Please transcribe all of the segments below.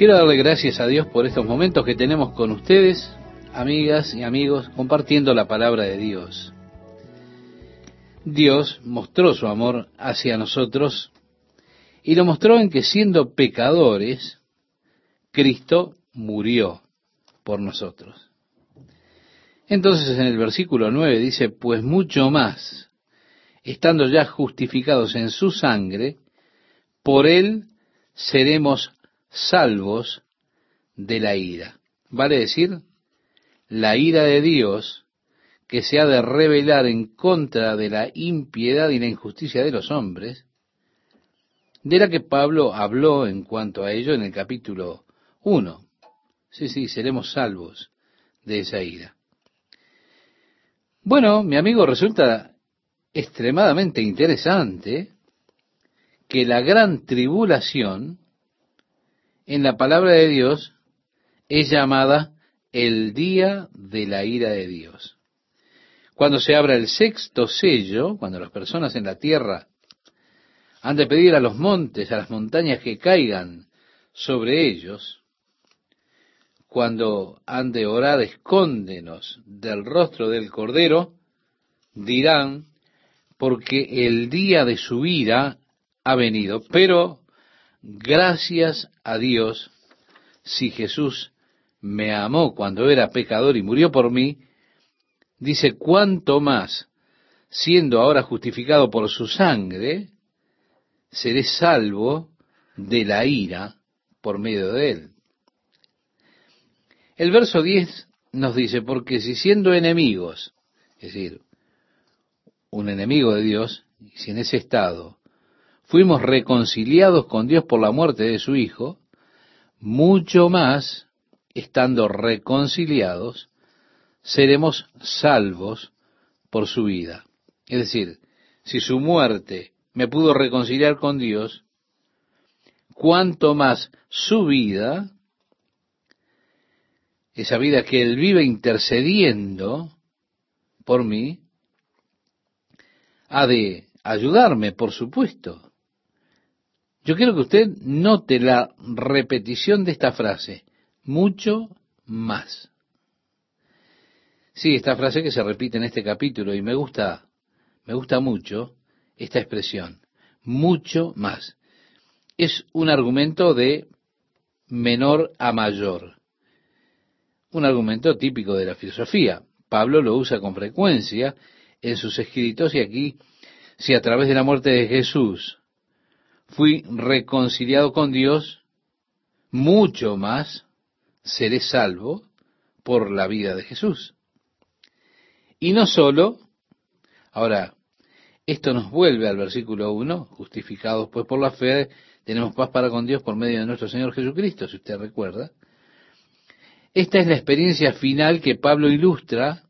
Quiero darle gracias a Dios por estos momentos que tenemos con ustedes, amigas y amigos, compartiendo la palabra de Dios. Dios mostró su amor hacia nosotros y lo mostró en que siendo pecadores, Cristo murió por nosotros. Entonces en el versículo 9 dice, pues mucho más, estando ya justificados en su sangre, por él seremos salvos de la ira. Vale decir, la ira de Dios que se ha de revelar en contra de la impiedad y la injusticia de los hombres, de la que Pablo habló en cuanto a ello en el capítulo 1. Sí, sí, seremos salvos de esa ira. Bueno, mi amigo, resulta extremadamente interesante que la gran tribulación en la palabra de Dios es llamada el día de la ira de Dios. Cuando se abra el sexto sello, cuando las personas en la tierra han de pedir a los montes, a las montañas que caigan sobre ellos, cuando han de orar, escóndenos del rostro del Cordero, dirán, porque el día de su ira ha venido. Pero Gracias a Dios, si Jesús me amó cuando era pecador y murió por mí, dice, cuánto más, siendo ahora justificado por su sangre, seré salvo de la ira por medio de él. El verso 10 nos dice, porque si siendo enemigos, es decir, un enemigo de Dios, si en ese estado fuimos reconciliados con Dios por la muerte de su Hijo, mucho más, estando reconciliados, seremos salvos por su vida. Es decir, si su muerte me pudo reconciliar con Dios, cuanto más su vida, esa vida que Él vive intercediendo por mí, ha de ayudarme, por supuesto. Yo quiero que usted note la repetición de esta frase, mucho más. Sí, esta frase que se repite en este capítulo y me gusta, me gusta mucho esta expresión, mucho más. Es un argumento de menor a mayor. Un argumento típico de la filosofía. Pablo lo usa con frecuencia en sus escritos y aquí, si a través de la muerte de Jesús fui reconciliado con Dios, mucho más seré salvo por la vida de Jesús. Y no solo, ahora, esto nos vuelve al versículo 1, justificados pues por la fe, tenemos paz para con Dios por medio de nuestro Señor Jesucristo, si usted recuerda. Esta es la experiencia final que Pablo ilustra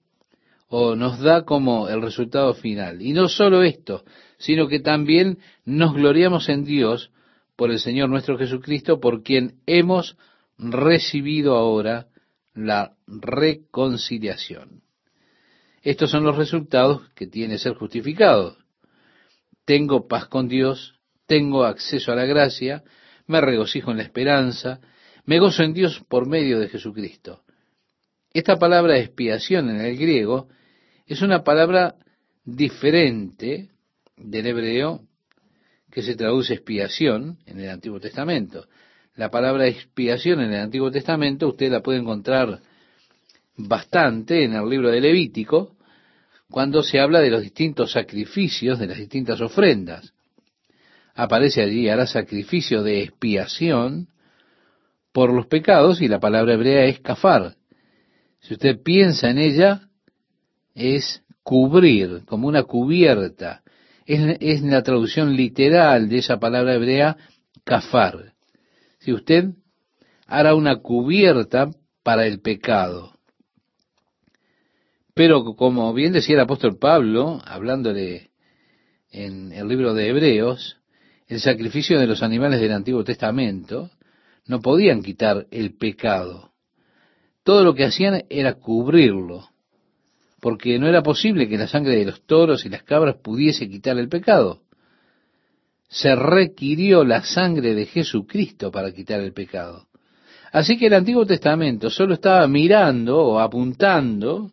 o nos da como el resultado final. Y no solo esto, sino que también nos gloriamos en Dios por el Señor nuestro Jesucristo, por quien hemos recibido ahora la reconciliación. Estos son los resultados que tiene ser justificado. Tengo paz con Dios, tengo acceso a la gracia, me regocijo en la esperanza, me gozo en Dios por medio de Jesucristo. Esta palabra expiación en el griego es una palabra diferente del hebreo que se traduce expiación en el Antiguo Testamento. La palabra expiación en el Antiguo Testamento usted la puede encontrar bastante en el libro de Levítico, cuando se habla de los distintos sacrificios, de las distintas ofrendas. Aparece allí, hará sacrificio de expiación por los pecados y la palabra hebrea es kafar. Si usted piensa en ella, es cubrir, como una cubierta, es, la traducción literal de esa palabra hebrea, kafar. Si usted hará una cubierta para el pecado. Pero como bien decía el apóstol Pablo, hablándole en el libro de Hebreos, el sacrificio de los animales del Antiguo Testamento no podían quitar el pecado. Todo lo que hacían era cubrirlo porque no era posible que la sangre de los toros y las cabras pudiese quitar el pecado. Se requirió la sangre de Jesucristo para quitar el pecado. Así que el Antiguo Testamento solo estaba mirando o apuntando,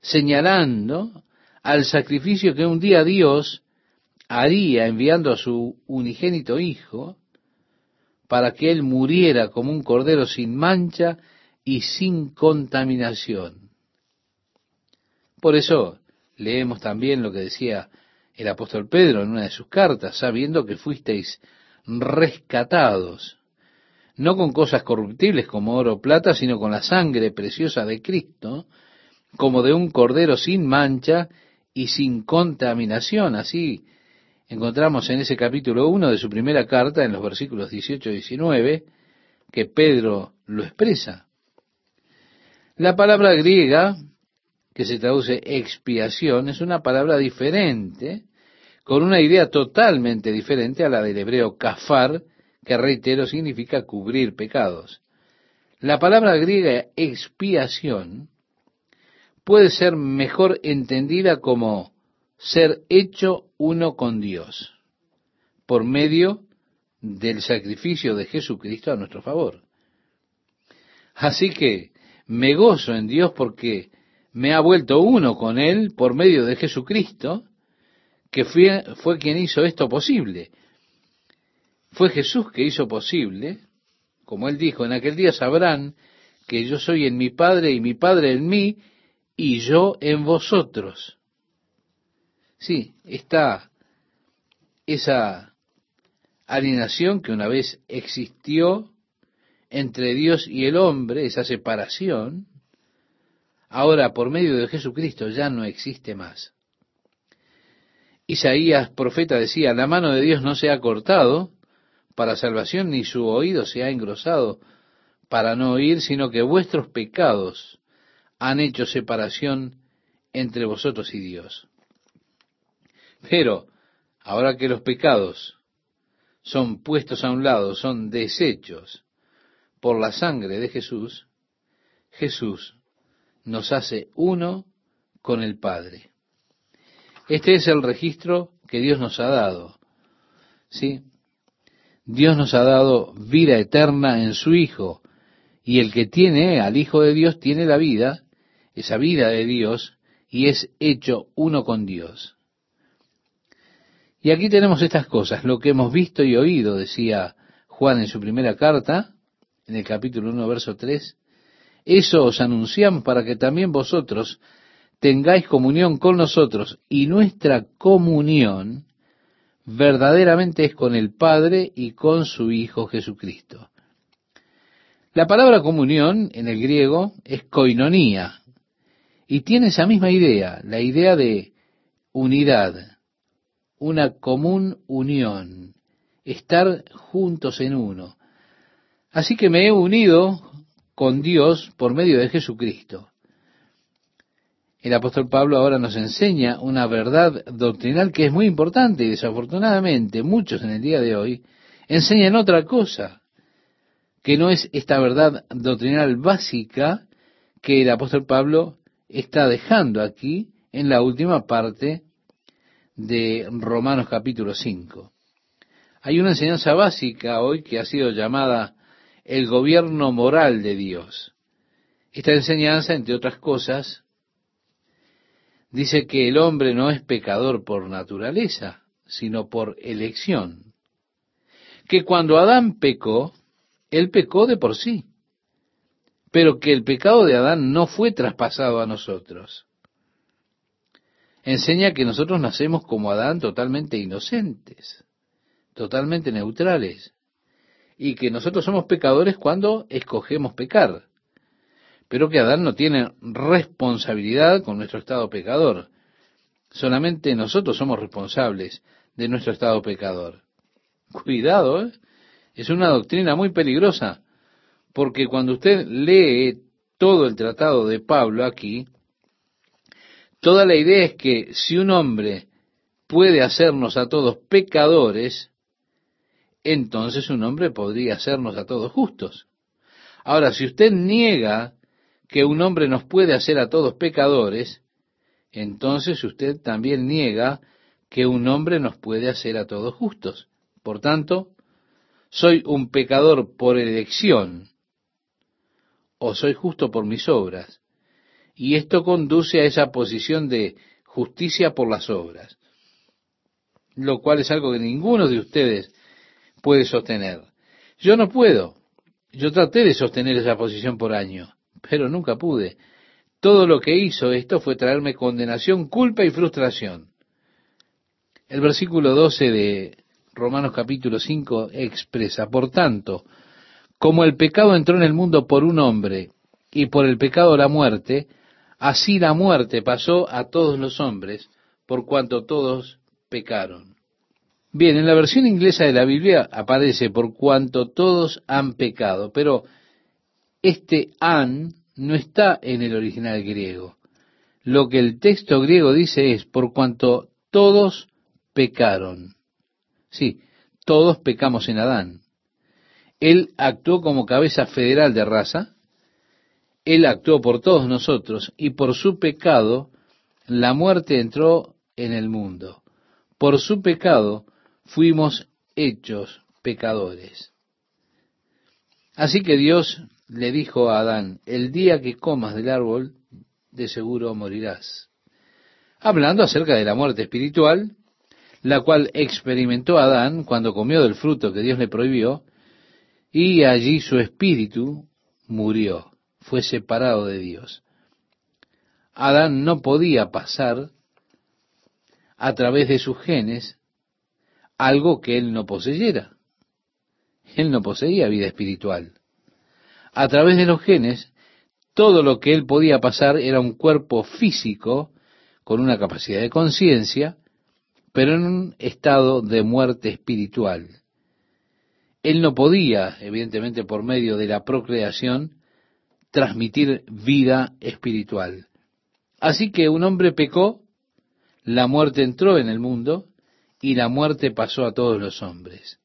señalando al sacrificio que un día Dios haría enviando a su unigénito Hijo para que Él muriera como un cordero sin mancha y sin contaminación. Por eso leemos también lo que decía el apóstol Pedro en una de sus cartas, sabiendo que fuisteis rescatados, no con cosas corruptibles como oro o plata, sino con la sangre preciosa de Cristo, como de un cordero sin mancha y sin contaminación. Así encontramos en ese capítulo 1 de su primera carta, en los versículos 18 y 19, que Pedro lo expresa. La palabra griega, que se traduce expiación, es una palabra diferente, con una idea totalmente diferente a la del hebreo kafar, que reitero significa cubrir pecados. La palabra griega expiación puede ser mejor entendida como ser hecho uno con Dios, por medio del sacrificio de Jesucristo a nuestro favor. Así que me gozo en Dios porque me ha vuelto uno con Él por medio de Jesucristo, que fue, fue quien hizo esto posible. Fue Jesús que hizo posible, como Él dijo, en aquel día sabrán que yo soy en mi Padre y mi Padre en mí y yo en vosotros. Sí, está esa alienación que una vez existió entre Dios y el hombre, esa separación, ahora por medio de Jesucristo ya no existe más. Isaías, profeta, decía, la mano de Dios no se ha cortado para salvación, ni su oído se ha engrosado para no oír, sino que vuestros pecados han hecho separación entre vosotros y Dios. Pero, ahora que los pecados son puestos a un lado, son deshechos, por la sangre de Jesús, Jesús nos hace uno con el Padre. Este es el registro que Dios nos ha dado. ¿Sí? Dios nos ha dado vida eterna en su Hijo, y el que tiene al Hijo de Dios tiene la vida, esa vida de Dios, y es hecho uno con Dios. Y aquí tenemos estas cosas, lo que hemos visto y oído, decía Juan en su primera carta, en el capítulo 1, verso 3, eso os anunciamos para que también vosotros tengáis comunión con nosotros y nuestra comunión verdaderamente es con el Padre y con su Hijo Jesucristo. La palabra comunión en el griego es koinonía y tiene esa misma idea, la idea de unidad, una común unión, estar juntos en uno. Así que me he unido con Dios por medio de Jesucristo. El apóstol Pablo ahora nos enseña una verdad doctrinal que es muy importante y desafortunadamente muchos en el día de hoy enseñan otra cosa, que no es esta verdad doctrinal básica que el apóstol Pablo está dejando aquí en la última parte de Romanos capítulo 5. Hay una enseñanza básica hoy que ha sido llamada el gobierno moral de Dios. Esta enseñanza, entre otras cosas, dice que el hombre no es pecador por naturaleza, sino por elección. Que cuando Adán pecó, él pecó de por sí, pero que el pecado de Adán no fue traspasado a nosotros. Enseña que nosotros nacemos como Adán totalmente inocentes, totalmente neutrales, y que nosotros somos pecadores cuando escogemos pecar, pero que Adán no tiene responsabilidad con nuestro estado pecador. Solamente nosotros somos responsables de nuestro estado pecador. Cuidado, ¿eh? es una doctrina muy peligrosa, porque cuando usted lee todo el tratado de Pablo aquí, toda la idea es que si un hombre puede hacernos a todos pecadores, entonces un hombre podría hacernos a todos justos. Ahora, si usted niega que un hombre nos puede hacer a todos pecadores, entonces usted también niega que un hombre nos puede hacer a todos justos. Por tanto, soy un pecador por elección, o soy justo por mis obras. Y esto conduce a esa posición de justicia por las obras, lo cual es algo que ninguno de ustedes puede sostener. Yo no puedo. Yo traté de sostener esa posición por año, pero nunca pude. Todo lo que hizo esto fue traerme condenación, culpa y frustración. El versículo 12 de Romanos capítulo 5 expresa, por tanto, como el pecado entró en el mundo por un hombre y por el pecado la muerte, así la muerte pasó a todos los hombres por cuanto todos pecaron. Bien, en la versión inglesa de la Biblia aparece por cuanto todos han pecado, pero este han no está en el original griego. Lo que el texto griego dice es por cuanto todos pecaron. Sí, todos pecamos en Adán. Él actuó como cabeza federal de raza, Él actuó por todos nosotros y por su pecado la muerte entró en el mundo. Por su pecado fuimos hechos pecadores. Así que Dios le dijo a Adán, el día que comas del árbol, de seguro morirás. Hablando acerca de la muerte espiritual, la cual experimentó Adán cuando comió del fruto que Dios le prohibió, y allí su espíritu murió, fue separado de Dios. Adán no podía pasar a través de sus genes algo que él no poseyera. Él no poseía vida espiritual. A través de los genes, todo lo que él podía pasar era un cuerpo físico con una capacidad de conciencia, pero en un estado de muerte espiritual. Él no podía, evidentemente por medio de la procreación, transmitir vida espiritual. Así que un hombre pecó, la muerte entró en el mundo, y la muerte pasó a todos los hombres.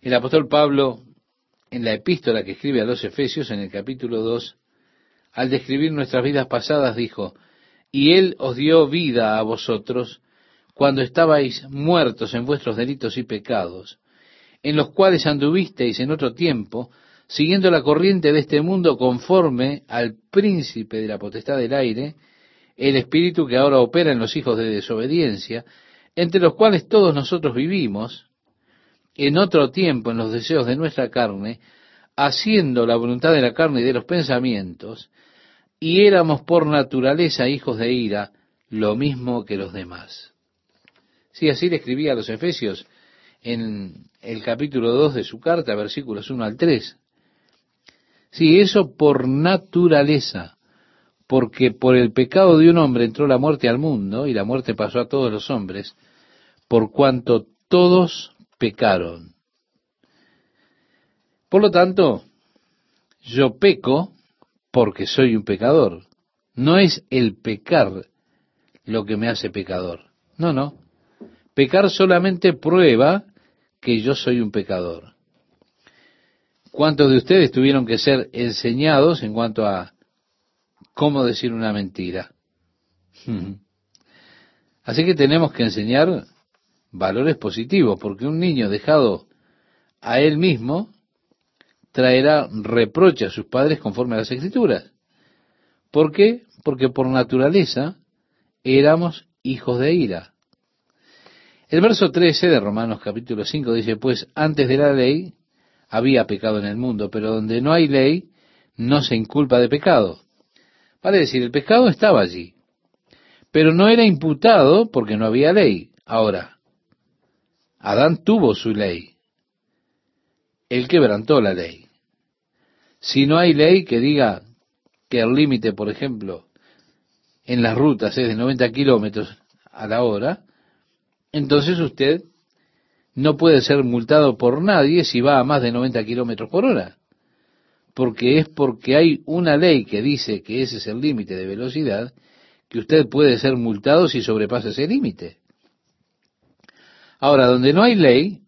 El apóstol Pablo, en la epístola que escribe a los Efesios, en el capítulo 2, al describir nuestras vidas pasadas, dijo, y Él os dio vida a vosotros cuando estabais muertos en vuestros delitos y pecados, en los cuales anduvisteis en otro tiempo, siguiendo la corriente de este mundo conforme al príncipe de la potestad del aire, el espíritu que ahora opera en los hijos de desobediencia, entre los cuales todos nosotros vivimos, en otro tiempo en los deseos de nuestra carne, haciendo la voluntad de la carne y de los pensamientos, y éramos por naturaleza hijos de ira, lo mismo que los demás. Sí, así le escribía a los Efesios en el capítulo 2 de su carta, versículos 1 al 3. Sí, eso por naturaleza porque por el pecado de un hombre entró la muerte al mundo y la muerte pasó a todos los hombres, por cuanto todos pecaron. Por lo tanto, yo peco porque soy un pecador. No es el pecar lo que me hace pecador. No, no. Pecar solamente prueba que yo soy un pecador. ¿Cuántos de ustedes tuvieron que ser enseñados en cuanto a cómo decir una mentira. Así que tenemos que enseñar valores positivos, porque un niño dejado a él mismo traerá reproche a sus padres conforme a las escrituras. ¿Por qué? Porque por naturaleza éramos hijos de ira. El verso 13 de Romanos capítulo 5 dice, pues antes de la ley había pecado en el mundo, pero donde no hay ley no se inculpa de pecado. Vale decir, el pecado estaba allí, pero no era imputado porque no había ley. Ahora, Adán tuvo su ley. Él quebrantó la ley. Si no hay ley que diga que el límite, por ejemplo, en las rutas es de 90 kilómetros a la hora, entonces usted no puede ser multado por nadie si va a más de 90 kilómetros por hora porque es porque hay una ley que dice que ese es el límite de velocidad, que usted puede ser multado si sobrepasa ese límite. Ahora, donde no hay ley,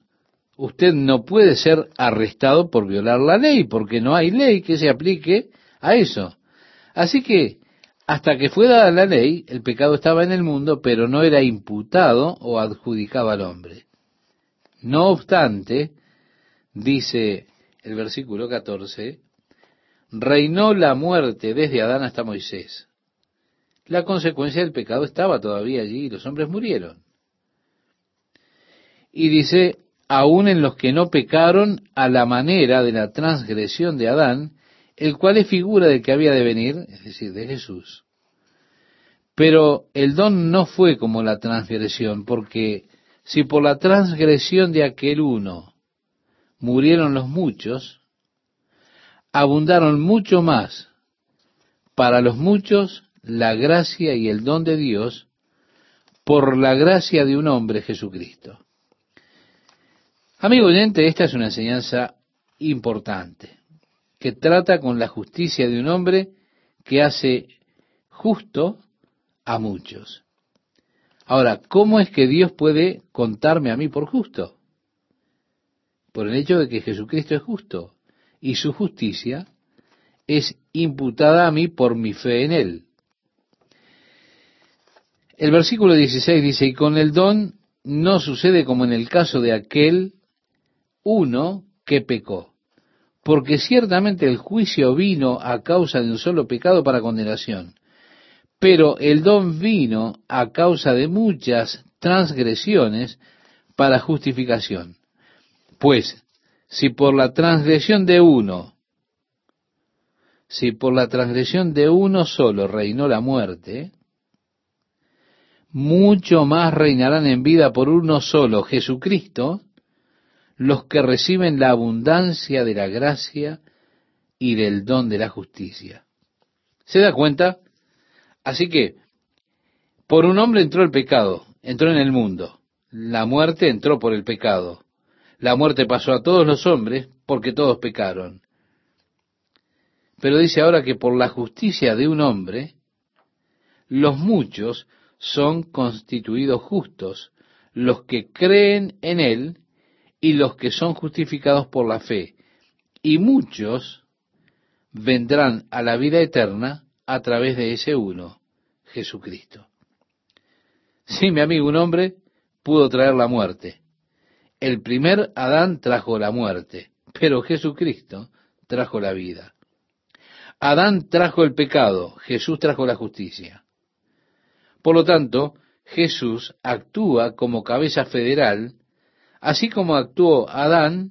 usted no puede ser arrestado por violar la ley, porque no hay ley que se aplique a eso. Así que, hasta que fue dada la ley, el pecado estaba en el mundo, pero no era imputado o adjudicado al hombre. No obstante, dice el versículo 14, reinó la muerte desde Adán hasta Moisés. La consecuencia del pecado estaba todavía allí y los hombres murieron. Y dice, aún en los que no pecaron a la manera de la transgresión de Adán, el cual es figura del que había de venir, es decir, de Jesús. Pero el don no fue como la transgresión, porque si por la transgresión de aquel uno murieron los muchos, abundaron mucho más para los muchos la gracia y el don de Dios por la gracia de un hombre Jesucristo. Amigo oyente, esta es una enseñanza importante, que trata con la justicia de un hombre que hace justo a muchos. Ahora, ¿cómo es que Dios puede contarme a mí por justo? Por el hecho de que Jesucristo es justo y su justicia es imputada a mí por mi fe en Él. El versículo 16 dice, y con el don no sucede como en el caso de aquel uno que pecó, porque ciertamente el juicio vino a causa de un solo pecado para condenación, pero el don vino a causa de muchas transgresiones para justificación. Pues, si por la transgresión de uno, si por la transgresión de uno solo reinó la muerte, mucho más reinarán en vida por uno solo, Jesucristo, los que reciben la abundancia de la gracia y del don de la justicia. ¿Se da cuenta? Así que, por un hombre entró el pecado, entró en el mundo. La muerte entró por el pecado. La muerte pasó a todos los hombres porque todos pecaron. Pero dice ahora que por la justicia de un hombre, los muchos son constituidos justos, los que creen en él y los que son justificados por la fe. Y muchos vendrán a la vida eterna a través de ese uno, Jesucristo. Sí, mi amigo, un hombre pudo traer la muerte. El primer Adán trajo la muerte, pero Jesucristo trajo la vida. Adán trajo el pecado, Jesús trajo la justicia. Por lo tanto, Jesús actúa como cabeza federal, así como actuó Adán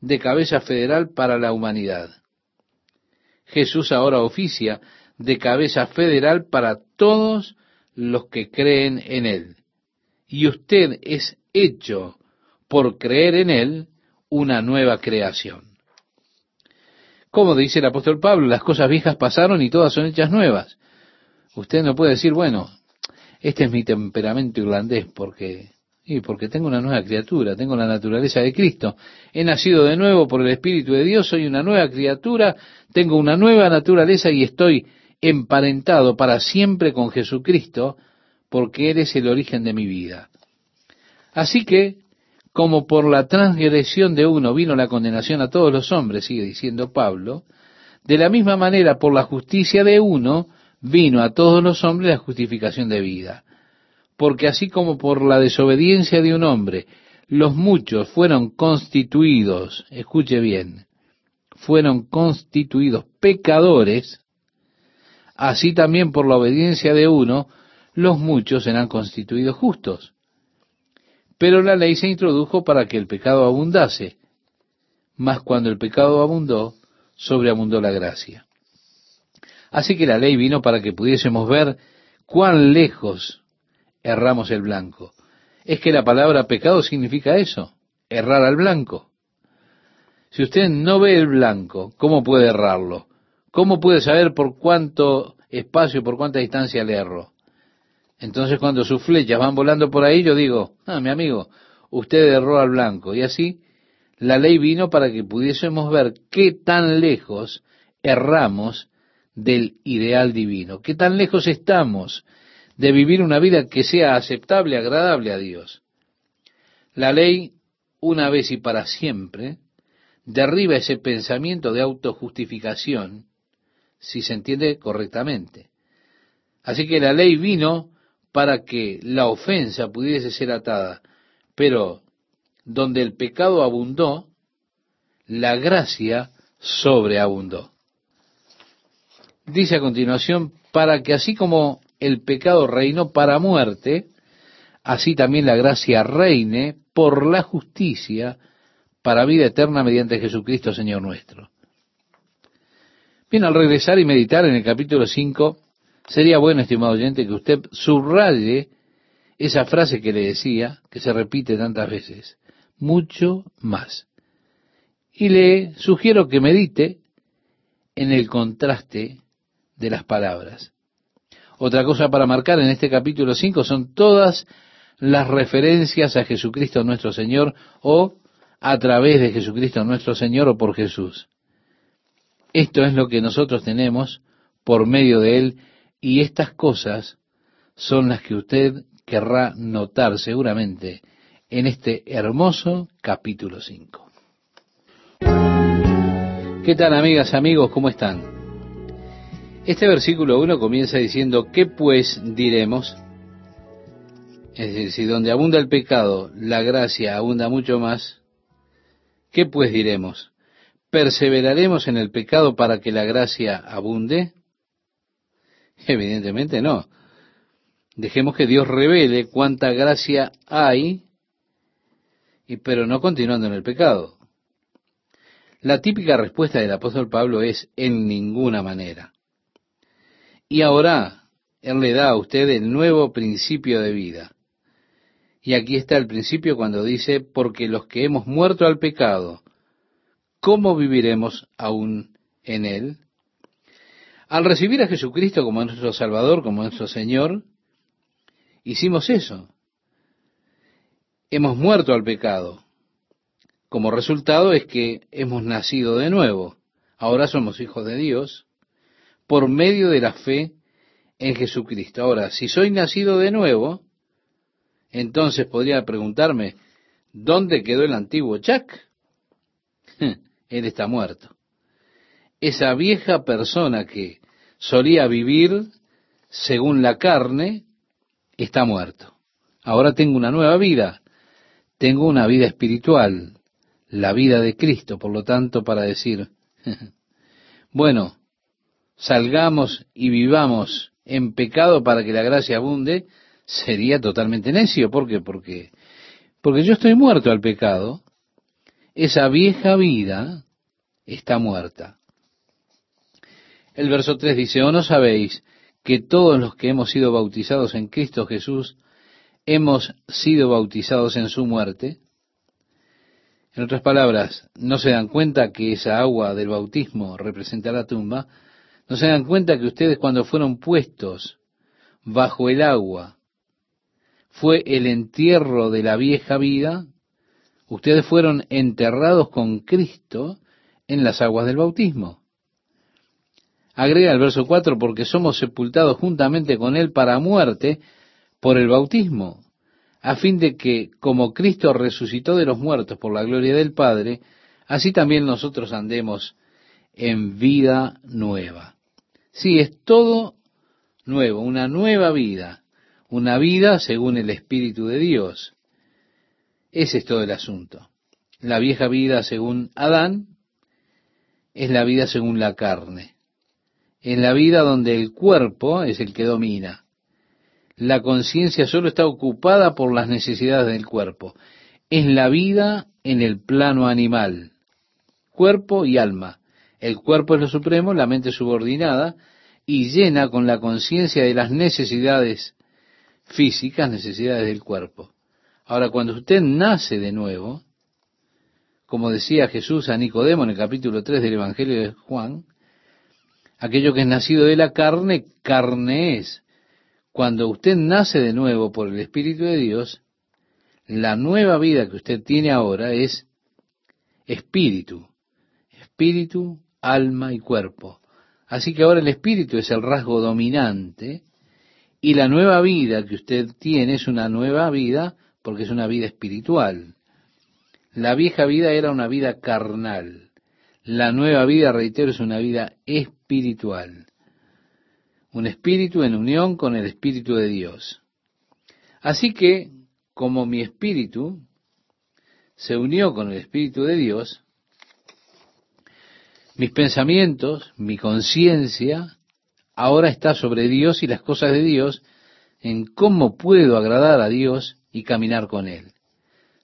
de cabeza federal para la humanidad. Jesús ahora oficia de cabeza federal para todos los que creen en Él. Y usted es hecho por creer en Él una nueva creación. Como dice el apóstol Pablo, las cosas viejas pasaron y todas son hechas nuevas. Usted no puede decir, bueno, este es mi temperamento irlandés porque porque tengo una nueva criatura, tengo la naturaleza de Cristo. He nacido de nuevo por el Espíritu de Dios, soy una nueva criatura, tengo una nueva naturaleza y estoy emparentado para siempre con Jesucristo, porque Él es el origen de mi vida. Así que, como por la transgresión de uno vino la condenación a todos los hombres, sigue diciendo Pablo, de la misma manera por la justicia de uno vino a todos los hombres la justificación de vida. Porque así como por la desobediencia de un hombre los muchos fueron constituidos, escuche bien, fueron constituidos pecadores, así también por la obediencia de uno, los muchos serán constituidos justos. Pero la ley se introdujo para que el pecado abundase, mas cuando el pecado abundó, sobreabundó la gracia. Así que la ley vino para que pudiésemos ver cuán lejos erramos el blanco. Es que la palabra pecado significa eso, errar al blanco. Si usted no ve el blanco, ¿cómo puede errarlo? ¿Cómo puede saber por cuánto espacio, por cuánta distancia le erro? Entonces cuando sus flechas van volando por ahí, yo digo, ah, mi amigo, usted erró al blanco. Y así la ley vino para que pudiésemos ver qué tan lejos erramos del ideal divino, qué tan lejos estamos de vivir una vida que sea aceptable, agradable a Dios. La ley, una vez y para siempre, derriba ese pensamiento de autojustificación si se entiende correctamente. Así que la ley vino para que la ofensa pudiese ser atada, pero donde el pecado abundó, la gracia sobreabundó. dice a continuación, para que así como el pecado reinó para muerte, así también la gracia reine por la justicia para vida eterna mediante Jesucristo Señor nuestro. Bien, al regresar y meditar en el capítulo 5, sería bueno, estimado oyente, que usted subraye esa frase que le decía, que se repite tantas veces, mucho más. Y le sugiero que medite en el contraste de las palabras. Otra cosa para marcar en este capítulo 5 son todas las referencias a Jesucristo nuestro Señor o a través de Jesucristo nuestro Señor o por Jesús. Esto es lo que nosotros tenemos por medio de Él y estas cosas son las que usted querrá notar seguramente en este hermoso capítulo 5. ¿Qué tal amigas, amigos? ¿Cómo están? Este versículo 1 comienza diciendo, ¿qué pues diremos? Es decir, si donde abunda el pecado, la gracia abunda mucho más, ¿qué pues diremos? ¿Perseveraremos en el pecado para que la gracia abunde? Evidentemente no. Dejemos que Dios revele cuánta gracia hay, y, pero no continuando en el pecado. La típica respuesta del apóstol Pablo es en ninguna manera. Y ahora Él le da a usted el nuevo principio de vida. Y aquí está el principio cuando dice, porque los que hemos muerto al pecado, ¿cómo viviremos aún en él? Al recibir a Jesucristo como nuestro Salvador, como nuestro Señor, hicimos eso. Hemos muerto al pecado. Como resultado es que hemos nacido de nuevo. Ahora somos hijos de Dios por medio de la fe en Jesucristo. Ahora, si soy nacido de nuevo, entonces podría preguntarme, ¿dónde quedó el antiguo Chuck? Él está muerto. Esa vieja persona que solía vivir según la carne, está muerto. Ahora tengo una nueva vida. Tengo una vida espiritual, la vida de Cristo, por lo tanto, para decir, bueno, salgamos y vivamos en pecado para que la gracia abunde, sería totalmente necio. ¿Por qué? Porque, porque yo estoy muerto al pecado. Esa vieja vida está muerta. El verso 3 dice, ¿o no sabéis que todos los que hemos sido bautizados en Cristo Jesús, hemos sido bautizados en su muerte? En otras palabras, ¿no se dan cuenta que esa agua del bautismo representa la tumba? ¿No se dan cuenta que ustedes cuando fueron puestos bajo el agua fue el entierro de la vieja vida, ustedes fueron enterrados con Cristo en las aguas del bautismo. Agrega el verso 4, porque somos sepultados juntamente con Él para muerte por el bautismo, a fin de que, como Cristo resucitó de los muertos por la gloria del Padre, así también nosotros andemos en vida nueva. Sí, es todo nuevo, una nueva vida una vida según el Espíritu de Dios. Ese es todo el asunto. La vieja vida según Adán es la vida según la carne. Es la vida donde el cuerpo es el que domina. La conciencia solo está ocupada por las necesidades del cuerpo. Es la vida en el plano animal, cuerpo y alma. El cuerpo es lo supremo, la mente subordinada y llena con la conciencia de las necesidades físicas, necesidades del cuerpo. Ahora, cuando usted nace de nuevo, como decía Jesús a Nicodemo en el capítulo 3 del Evangelio de Juan, aquello que es nacido de la carne, carne es. Cuando usted nace de nuevo por el Espíritu de Dios, la nueva vida que usted tiene ahora es espíritu, espíritu, alma y cuerpo. Así que ahora el espíritu es el rasgo dominante y la nueva vida que usted tiene es una nueva vida porque es una vida espiritual. La vieja vida era una vida carnal. La nueva vida, reitero, es una vida espiritual. Un espíritu en unión con el Espíritu de Dios. Así que, como mi espíritu se unió con el Espíritu de Dios, mis pensamientos, mi conciencia, ahora está sobre Dios y las cosas de Dios, en cómo puedo agradar a Dios y caminar con Él.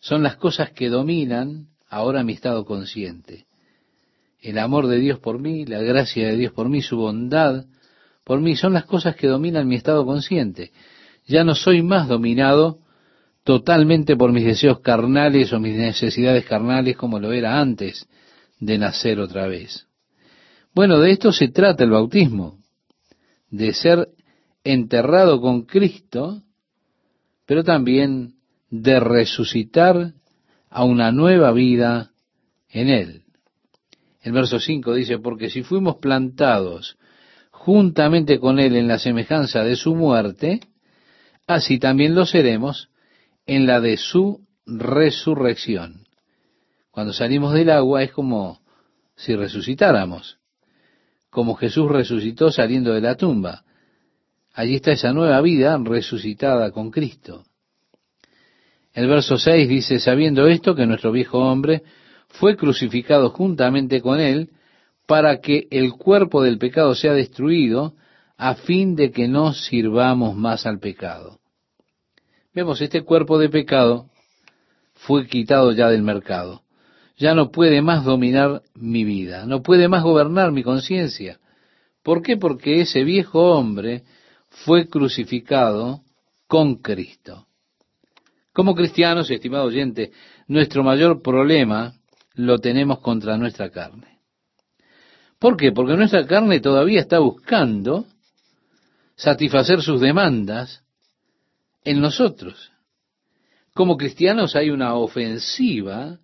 Son las cosas que dominan ahora mi estado consciente. El amor de Dios por mí, la gracia de Dios por mí, su bondad por mí, son las cosas que dominan mi estado consciente. Ya no soy más dominado totalmente por mis deseos carnales o mis necesidades carnales como lo era antes de nacer otra vez. Bueno, de esto se trata el bautismo, de ser enterrado con Cristo, pero también de resucitar a una nueva vida en Él. El verso 5 dice, porque si fuimos plantados juntamente con Él en la semejanza de su muerte, así también lo seremos en la de su resurrección. Cuando salimos del agua es como si resucitáramos, como Jesús resucitó saliendo de la tumba. Allí está esa nueva vida resucitada con Cristo. El verso 6 dice, sabiendo esto, que nuestro viejo hombre fue crucificado juntamente con él, para que el cuerpo del pecado sea destruido, a fin de que no sirvamos más al pecado. Vemos, este cuerpo de pecado fue quitado ya del mercado. Ya no puede más dominar mi vida, no puede más gobernar mi conciencia. ¿Por qué? Porque ese viejo hombre fue crucificado con Cristo. Como cristianos, estimado oyente, nuestro mayor problema lo tenemos contra nuestra carne. ¿Por qué? Porque nuestra carne todavía está buscando satisfacer sus demandas en nosotros. Como cristianos hay una ofensiva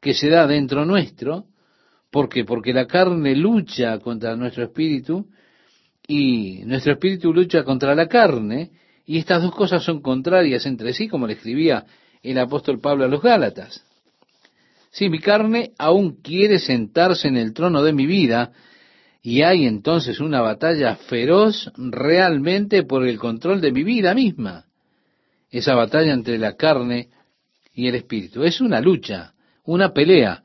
que se da dentro nuestro. ¿Por qué? Porque la carne lucha contra nuestro espíritu y nuestro espíritu lucha contra la carne y estas dos cosas son contrarias entre sí, como le escribía el apóstol Pablo a los Gálatas. Si mi carne aún quiere sentarse en el trono de mi vida, y hay entonces una batalla feroz realmente por el control de mi vida misma. Esa batalla entre la carne y el espíritu. Es una lucha, una pelea.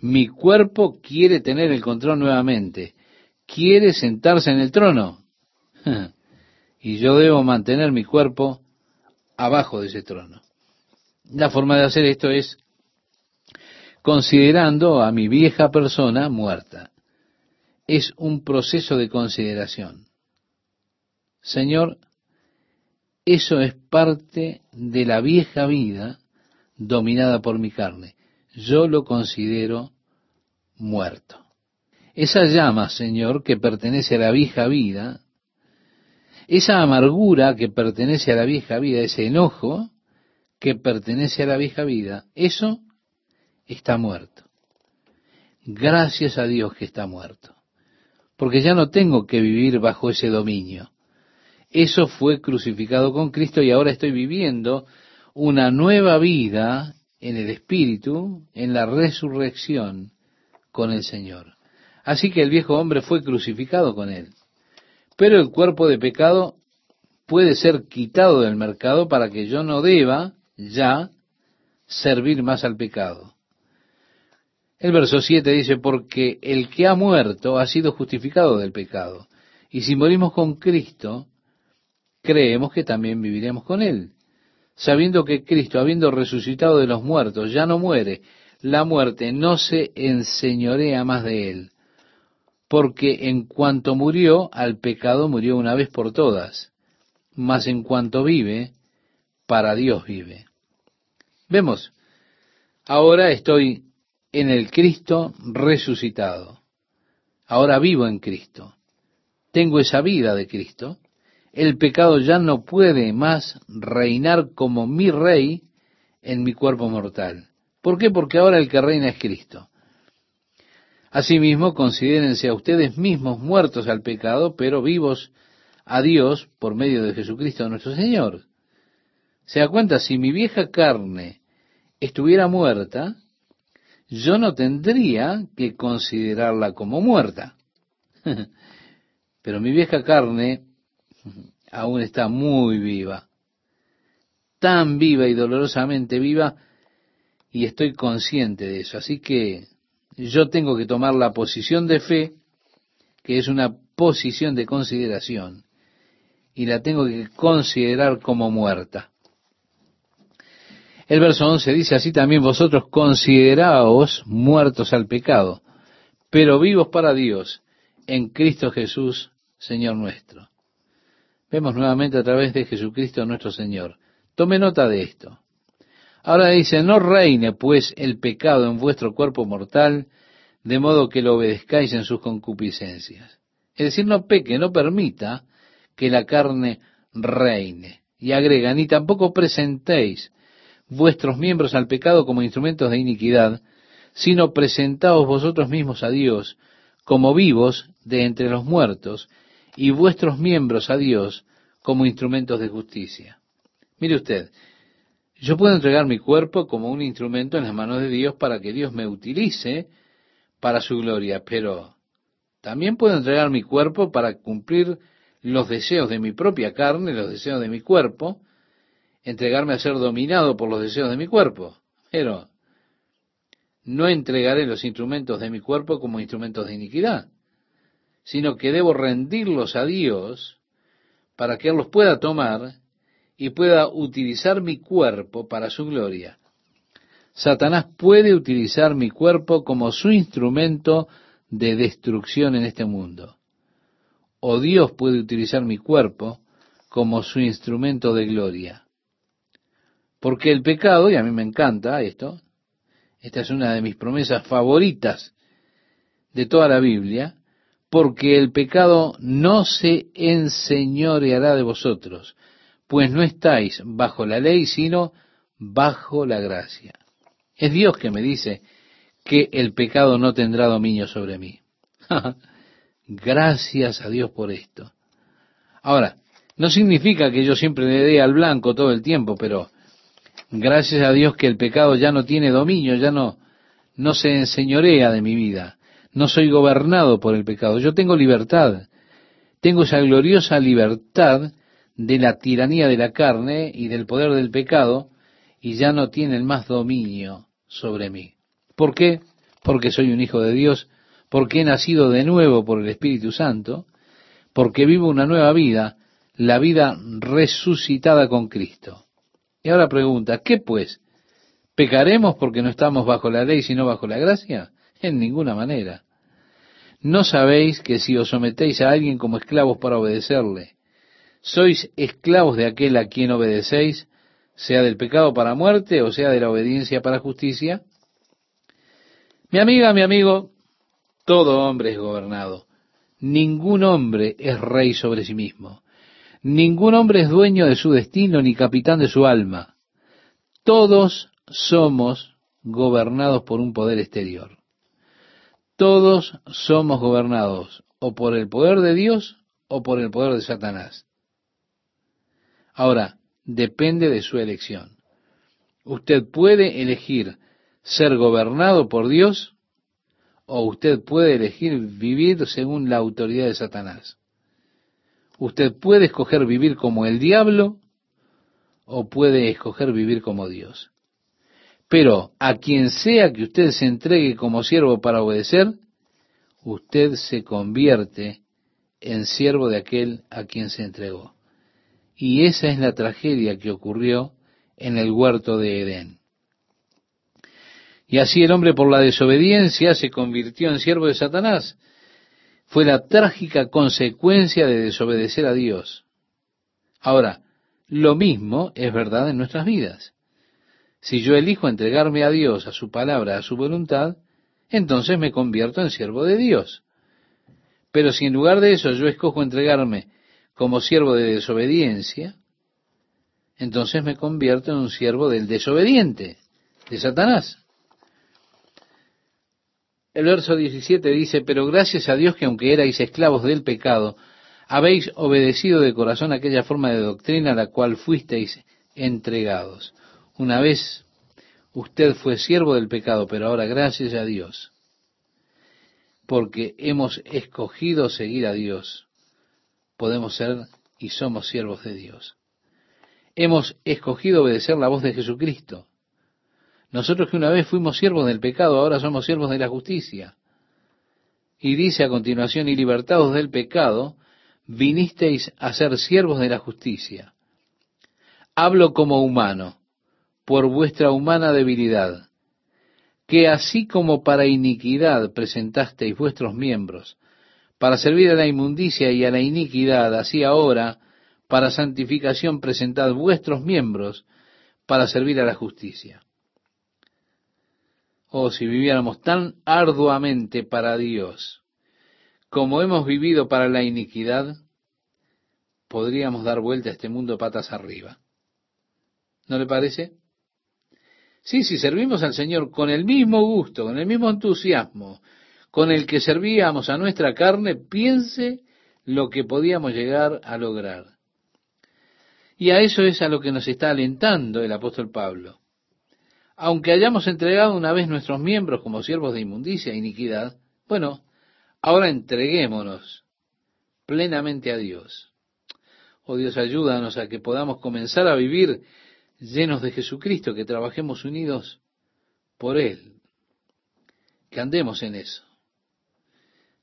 Mi cuerpo quiere tener el control nuevamente. Quiere sentarse en el trono. y yo debo mantener mi cuerpo abajo de ese trono. La forma de hacer esto es considerando a mi vieja persona muerta. Es un proceso de consideración. Señor, eso es parte de la vieja vida dominada por mi carne. Yo lo considero muerto. Esa llama, Señor, que pertenece a la vieja vida, esa amargura que pertenece a la vieja vida, ese enojo que pertenece a la vieja vida, eso está muerto. Gracias a Dios que está muerto. Porque ya no tengo que vivir bajo ese dominio. Eso fue crucificado con Cristo y ahora estoy viviendo una nueva vida en el Espíritu, en la resurrección con el Señor. Así que el viejo hombre fue crucificado con él. Pero el cuerpo de pecado puede ser quitado del mercado para que yo no deba ya servir más al pecado. El verso 7 dice, porque el que ha muerto ha sido justificado del pecado. Y si morimos con Cristo, creemos que también viviremos con Él. Sabiendo que Cristo, habiendo resucitado de los muertos, ya no muere, la muerte no se enseñorea más de Él porque en cuanto murió, al pecado murió una vez por todas, mas en cuanto vive, para Dios vive. Vemos, ahora estoy en el Cristo resucitado, ahora vivo en Cristo, tengo esa vida de Cristo, el pecado ya no puede más reinar como mi rey en mi cuerpo mortal. ¿Por qué? Porque ahora el que reina es Cristo. Asimismo, considérense a ustedes mismos muertos al pecado, pero vivos a Dios por medio de Jesucristo nuestro Señor. Se da cuenta, si mi vieja carne estuviera muerta, yo no tendría que considerarla como muerta. Pero mi vieja carne aún está muy viva, tan viva y dolorosamente viva, y estoy consciente de eso. Así que yo tengo que tomar la posición de fe, que es una posición de consideración y la tengo que considerar como muerta. El verso 11 dice así también vosotros consideraos muertos al pecado, pero vivos para Dios en Cristo Jesús, Señor nuestro. Vemos nuevamente a través de Jesucristo nuestro Señor. Tome nota de esto. Ahora dice, no reine pues el pecado en vuestro cuerpo mortal, de modo que lo obedezcáis en sus concupiscencias. Es decir, no peque, no permita que la carne reine. Y agrega, ni tampoco presentéis vuestros miembros al pecado como instrumentos de iniquidad, sino presentaos vosotros mismos a Dios como vivos de entre los muertos, y vuestros miembros a Dios como instrumentos de justicia. Mire usted, yo puedo entregar mi cuerpo como un instrumento en las manos de Dios para que Dios me utilice para su gloria, pero también puedo entregar mi cuerpo para cumplir los deseos de mi propia carne, los deseos de mi cuerpo, entregarme a ser dominado por los deseos de mi cuerpo, pero no entregaré los instrumentos de mi cuerpo como instrumentos de iniquidad, sino que debo rendirlos a Dios para que Él los pueda tomar y pueda utilizar mi cuerpo para su gloria. Satanás puede utilizar mi cuerpo como su instrumento de destrucción en este mundo. O Dios puede utilizar mi cuerpo como su instrumento de gloria. Porque el pecado, y a mí me encanta esto, esta es una de mis promesas favoritas de toda la Biblia, porque el pecado no se enseñoreará de vosotros, pues no estáis bajo la ley, sino bajo la gracia. Es Dios que me dice que el pecado no tendrá dominio sobre mí. Gracias a Dios por esto. Ahora, no significa que yo siempre le dé al blanco todo el tiempo, pero gracias a Dios que el pecado ya no tiene dominio, ya no, no se enseñorea de mi vida. No soy gobernado por el pecado. Yo tengo libertad. Tengo esa gloriosa libertad de la tiranía de la carne y del poder del pecado y ya no tienen más dominio sobre mí. ¿Por qué? Porque soy un hijo de Dios, porque he nacido de nuevo por el Espíritu Santo, porque vivo una nueva vida, la vida resucitada con Cristo. Y ahora pregunta, ¿qué pues? ¿Pecaremos porque no estamos bajo la ley sino bajo la gracia? En ninguna manera. ¿No sabéis que si os sometéis a alguien como esclavos para obedecerle, sois esclavos de aquel a quien obedecéis, sea del pecado para muerte o sea de la obediencia para justicia? Mi amiga, mi amigo, todo hombre es gobernado. Ningún hombre es rey sobre sí mismo. Ningún hombre es dueño de su destino ni capitán de su alma. Todos somos gobernados por un poder exterior. Todos somos gobernados o por el poder de Dios o por el poder de Satanás. Ahora, depende de su elección. Usted puede elegir ser gobernado por Dios o usted puede elegir vivir según la autoridad de Satanás. Usted puede escoger vivir como el diablo o puede escoger vivir como Dios. Pero a quien sea que usted se entregue como siervo para obedecer, usted se convierte en siervo de aquel a quien se entregó. Y esa es la tragedia que ocurrió en el huerto de Edén. Y así el hombre por la desobediencia se convirtió en siervo de Satanás. Fue la trágica consecuencia de desobedecer a Dios. Ahora, lo mismo es verdad en nuestras vidas. Si yo elijo entregarme a Dios, a su palabra, a su voluntad, entonces me convierto en siervo de Dios. Pero si en lugar de eso yo escojo entregarme como siervo de desobediencia, entonces me convierto en un siervo del desobediente, de Satanás. El verso 17 dice, pero gracias a Dios que aunque erais esclavos del pecado, habéis obedecido de corazón aquella forma de doctrina a la cual fuisteis entregados. Una vez usted fue siervo del pecado, pero ahora gracias a Dios, porque hemos escogido seguir a Dios podemos ser y somos siervos de Dios. Hemos escogido obedecer la voz de Jesucristo. Nosotros que una vez fuimos siervos del pecado, ahora somos siervos de la justicia. Y dice a continuación, y libertados del pecado, vinisteis a ser siervos de la justicia. Hablo como humano, por vuestra humana debilidad, que así como para iniquidad presentasteis vuestros miembros, para servir a la inmundicia y a la iniquidad, así ahora, para santificación presentad vuestros miembros, para servir a la justicia. Oh, si viviéramos tan arduamente para Dios como hemos vivido para la iniquidad, podríamos dar vuelta a este mundo patas arriba. ¿No le parece? Sí, si servimos al Señor con el mismo gusto, con el mismo entusiasmo con el que servíamos a nuestra carne, piense lo que podíamos llegar a lograr. Y a eso es a lo que nos está alentando el apóstol Pablo. Aunque hayamos entregado una vez nuestros miembros como siervos de inmundicia e iniquidad, bueno, ahora entreguémonos plenamente a Dios. Oh Dios, ayúdanos a que podamos comenzar a vivir llenos de Jesucristo, que trabajemos unidos por Él, que andemos en eso,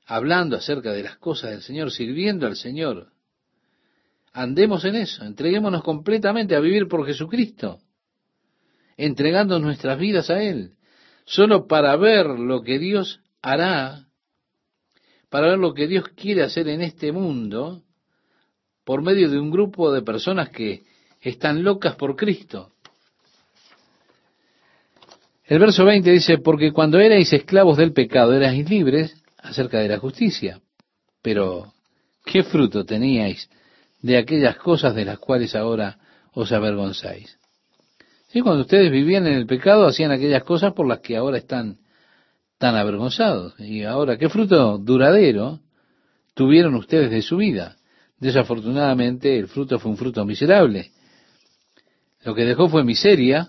hablando acerca de las cosas del Señor, sirviendo al Señor. Andemos en eso, entreguémonos completamente a vivir por Jesucristo, entregando nuestras vidas a Él, solo para ver lo que Dios hará, para ver lo que Dios quiere hacer en este mundo, por medio de un grupo de personas que están locas por Cristo. El verso 20 dice, porque cuando erais esclavos del pecado erais libres acerca de la justicia. Pero, ¿qué fruto teníais de aquellas cosas de las cuales ahora os avergonzáis? Sí, cuando ustedes vivían en el pecado hacían aquellas cosas por las que ahora están tan avergonzados. Y ahora, ¿qué fruto duradero tuvieron ustedes de su vida? Desafortunadamente, el fruto fue un fruto miserable. Lo que dejó fue miseria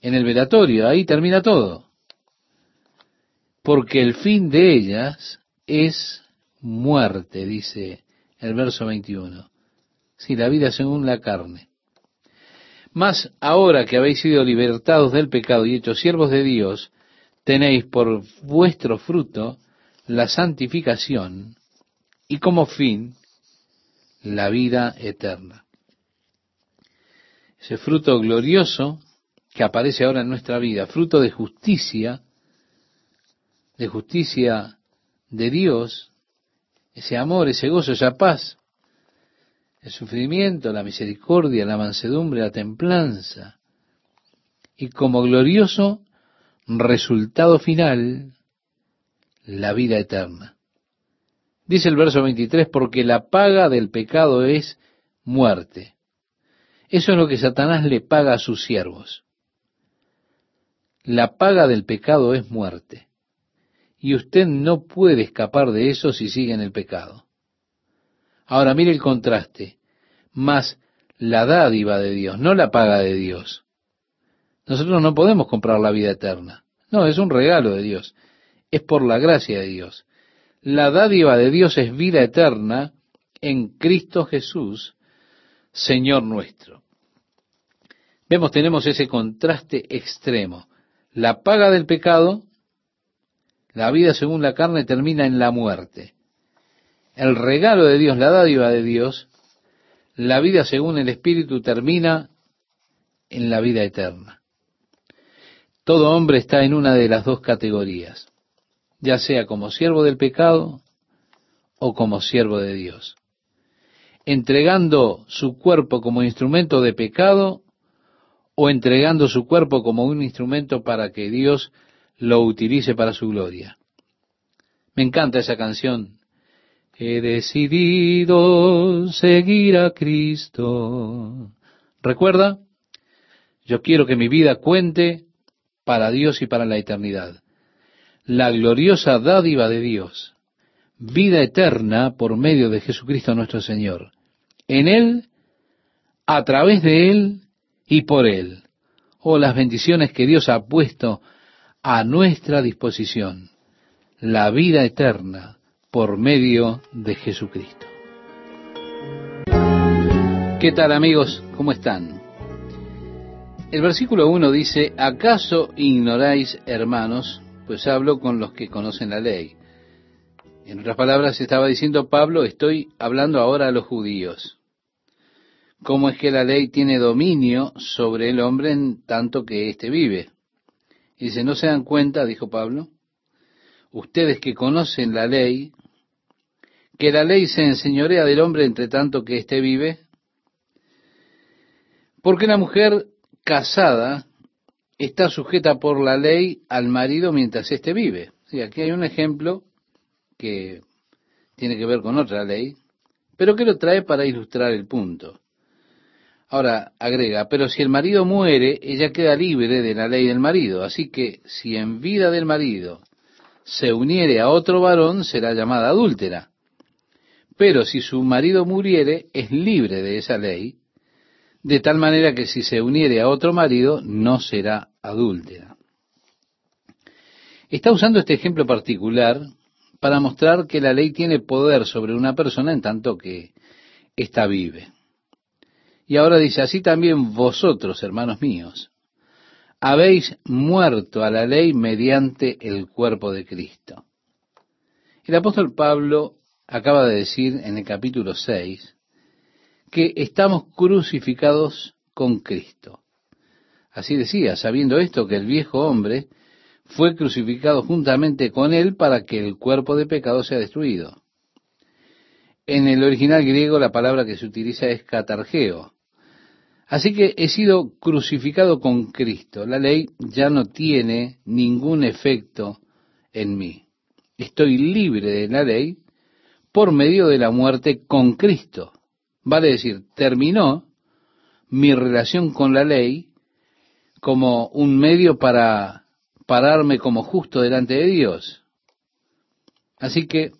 en el velatorio, ahí termina todo. Porque el fin de ellas es muerte, dice el verso 21. Si la vida según la carne. Mas ahora que habéis sido libertados del pecado y hechos siervos de Dios, tenéis por vuestro fruto la santificación y como fin la vida eterna. Ese fruto glorioso que aparece ahora en nuestra vida, fruto de justicia, de justicia de Dios, ese amor, ese gozo, esa paz, el sufrimiento, la misericordia, la mansedumbre, la templanza, y como glorioso resultado final, la vida eterna. Dice el verso 23, porque la paga del pecado es muerte. Eso es lo que Satanás le paga a sus siervos. La paga del pecado es muerte. Y usted no puede escapar de eso si sigue en el pecado. Ahora mire el contraste. Más la dádiva de Dios, no la paga de Dios. Nosotros no podemos comprar la vida eterna. No, es un regalo de Dios. Es por la gracia de Dios. La dádiva de Dios es vida eterna en Cristo Jesús, Señor nuestro. Vemos, tenemos ese contraste extremo. La paga del pecado, la vida según la carne, termina en la muerte. El regalo de Dios, la dádiva de Dios, la vida según el Espíritu termina en la vida eterna. Todo hombre está en una de las dos categorías, ya sea como siervo del pecado o como siervo de Dios entregando su cuerpo como instrumento de pecado o entregando su cuerpo como un instrumento para que Dios lo utilice para su gloria. Me encanta esa canción. He decidido seguir a Cristo. ¿Recuerda? Yo quiero que mi vida cuente para Dios y para la eternidad. La gloriosa dádiva de Dios, vida eterna por medio de Jesucristo nuestro Señor en Él, a través de Él y por Él. Oh, las bendiciones que Dios ha puesto a nuestra disposición. La vida eterna por medio de Jesucristo. ¿Qué tal amigos? ¿Cómo están? El versículo 1 dice, ¿acaso ignoráis, hermanos? Pues hablo con los que conocen la ley. En otras palabras, estaba diciendo Pablo, estoy hablando ahora a los judíos. ¿Cómo es que la ley tiene dominio sobre el hombre en tanto que éste vive? Y dice, ¿no se dan cuenta, dijo Pablo, ustedes que conocen la ley, que la ley se enseñorea del hombre entre tanto que éste vive? Porque la mujer casada está sujeta por la ley al marido mientras éste vive. Sí, aquí hay un ejemplo que tiene que ver con otra ley, pero que lo trae para ilustrar el punto. Ahora agrega, pero si el marido muere, ella queda libre de la ley del marido, así que si en vida del marido se uniere a otro varón, será llamada adúltera. Pero si su marido muriere, es libre de esa ley, de tal manera que si se uniere a otro marido, no será adúltera. Está usando este ejemplo particular para mostrar que la ley tiene poder sobre una persona en tanto que ésta vive. Y ahora dice, así también vosotros, hermanos míos, habéis muerto a la ley mediante el cuerpo de Cristo. El apóstol Pablo acaba de decir en el capítulo 6 que estamos crucificados con Cristo. Así decía, sabiendo esto que el viejo hombre fue crucificado juntamente con él para que el cuerpo de pecado sea destruido. En el original griego la palabra que se utiliza es catargeo. Así que he sido crucificado con Cristo. La ley ya no tiene ningún efecto en mí. Estoy libre de la ley por medio de la muerte con Cristo. Vale decir, terminó mi relación con la ley como un medio para pararme como justo delante de Dios. Así que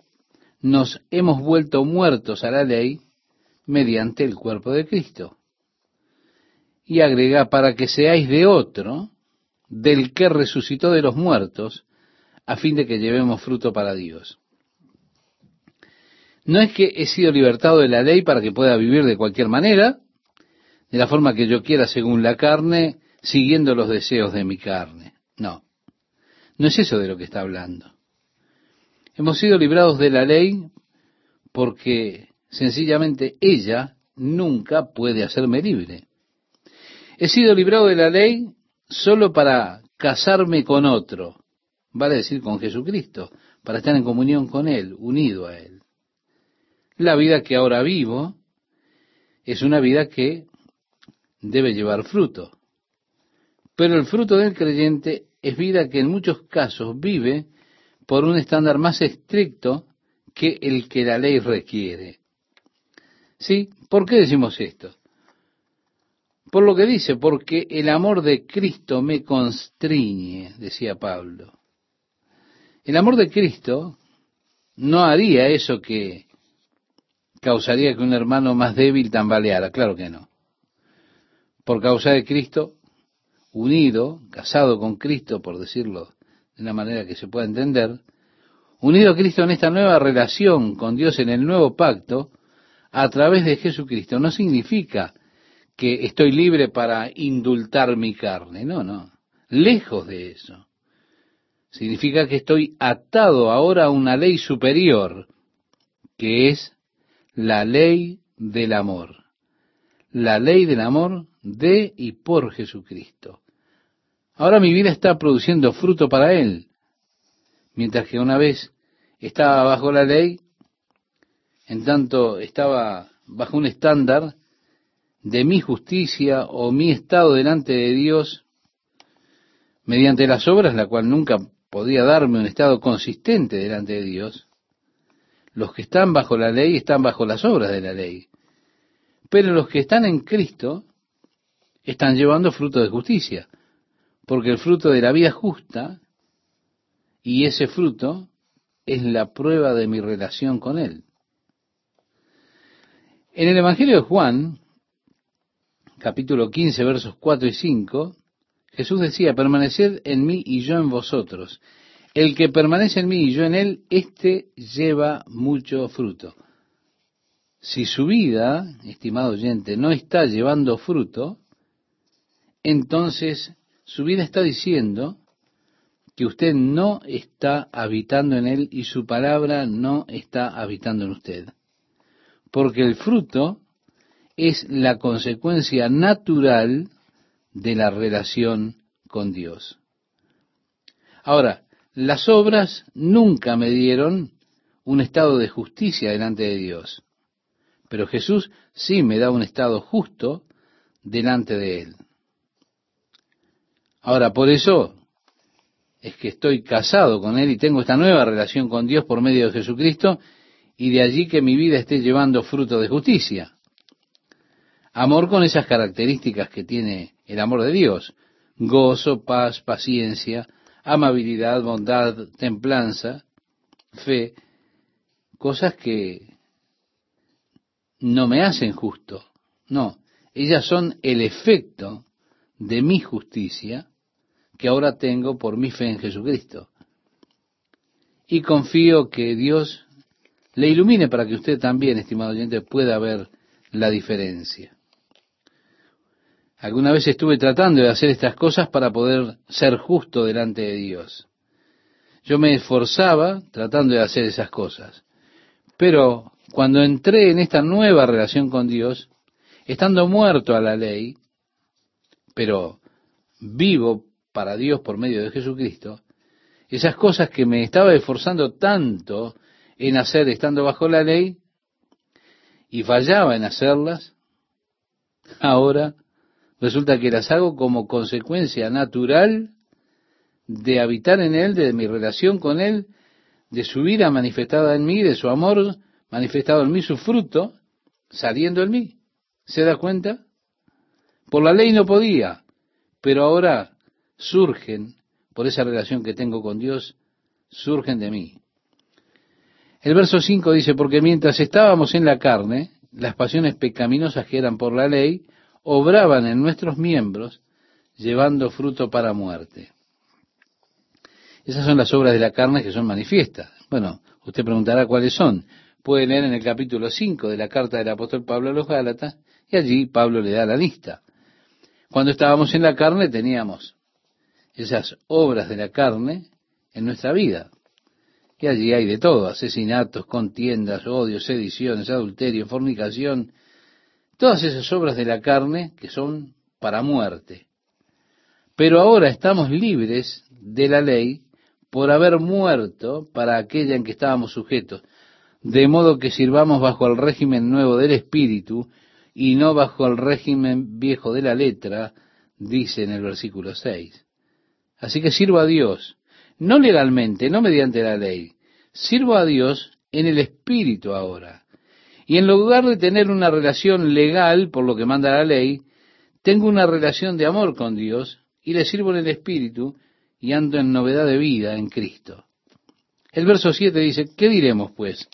nos hemos vuelto muertos a la ley mediante el cuerpo de Cristo. Y agrega, para que seáis de otro, del que resucitó de los muertos, a fin de que llevemos fruto para Dios. No es que he sido libertado de la ley para que pueda vivir de cualquier manera, de la forma que yo quiera según la carne, siguiendo los deseos de mi carne. No. No es eso de lo que está hablando. Hemos sido librados de la ley porque sencillamente ella nunca puede hacerme libre. He sido librado de la ley solo para casarme con otro, vale decir con Jesucristo, para estar en comunión con Él, unido a Él. La vida que ahora vivo es una vida que debe llevar fruto. Pero el fruto del creyente es vida que en muchos casos vive por un estándar más estricto que el que la ley requiere. ¿Sí? ¿Por qué decimos esto? Por lo que dice, porque el amor de Cristo me constriñe, decía Pablo. El amor de Cristo no haría eso que causaría que un hermano más débil tambaleara, claro que no. Por causa de Cristo, unido, casado con Cristo, por decirlo de una manera que se pueda entender, unido a Cristo en esta nueva relación con Dios en el nuevo pacto, a través de Jesucristo, no significa que estoy libre para indultar mi carne, no, no, lejos de eso. Significa que estoy atado ahora a una ley superior, que es la ley del amor. La ley del amor de y por Jesucristo. Ahora mi vida está produciendo fruto para Él, mientras que una vez estaba bajo la ley, en tanto estaba bajo un estándar de mi justicia o mi estado delante de Dios, mediante las obras, la cual nunca podía darme un estado consistente delante de Dios, los que están bajo la ley están bajo las obras de la ley. Pero los que están en Cristo están llevando fruto de justicia, porque el fruto de la vida justa y ese fruto es la prueba de mi relación con Él. En el Evangelio de Juan, capítulo 15, versos 4 y 5, Jesús decía, permaneced en mí y yo en vosotros. El que permanece en mí y yo en él, éste lleva mucho fruto. Si su vida, estimado oyente, no está llevando fruto, entonces su vida está diciendo que usted no está habitando en él y su palabra no está habitando en usted. Porque el fruto es la consecuencia natural de la relación con Dios. Ahora, las obras nunca me dieron un estado de justicia delante de Dios, pero Jesús sí me da un estado justo delante de Él. Ahora, por eso es que estoy casado con Él y tengo esta nueva relación con Dios por medio de Jesucristo y de allí que mi vida esté llevando fruto de justicia. Amor con esas características que tiene el amor de Dios. Gozo, paz, paciencia, amabilidad, bondad, templanza, fe. Cosas que no me hacen justo. No, ellas son el efecto de mi justicia que ahora tengo por mi fe en Jesucristo. Y confío que Dios le ilumine para que usted también, estimado oyente, pueda ver la diferencia. Alguna vez estuve tratando de hacer estas cosas para poder ser justo delante de Dios. Yo me esforzaba tratando de hacer esas cosas. Pero cuando entré en esta nueva relación con Dios, estando muerto a la ley, pero vivo para Dios por medio de Jesucristo, esas cosas que me estaba esforzando tanto en hacer estando bajo la ley y fallaba en hacerlas, ahora resulta que las hago como consecuencia natural de habitar en Él, de mi relación con Él, de su vida manifestada en mí, de su amor manifestado en mí, su fruto saliendo en mí. ¿Se da cuenta? Por la ley no podía, pero ahora surgen, por esa relación que tengo con Dios, surgen de mí. El verso 5 dice, porque mientras estábamos en la carne, las pasiones pecaminosas que eran por la ley, obraban en nuestros miembros, llevando fruto para muerte. Esas son las obras de la carne que son manifiestas. Bueno, usted preguntará cuáles son. Puede leer en el capítulo 5 de la carta del apóstol Pablo a los Gálatas, y allí Pablo le da la lista. Cuando estábamos en la carne teníamos esas obras de la carne en nuestra vida. Y allí hay de todo, asesinatos, contiendas, odios, sediciones, adulterio, fornicación, todas esas obras de la carne que son para muerte. Pero ahora estamos libres de la ley por haber muerto para aquella en que estábamos sujetos, de modo que sirvamos bajo el régimen nuevo del Espíritu y no bajo el régimen viejo de la letra, dice en el versículo 6. Así que sirvo a Dios, no legalmente, no mediante la ley, sirvo a Dios en el Espíritu ahora. Y en lugar de tener una relación legal por lo que manda la ley, tengo una relación de amor con Dios y le sirvo en el Espíritu y ando en novedad de vida en Cristo. El verso 7 dice, ¿qué diremos pues?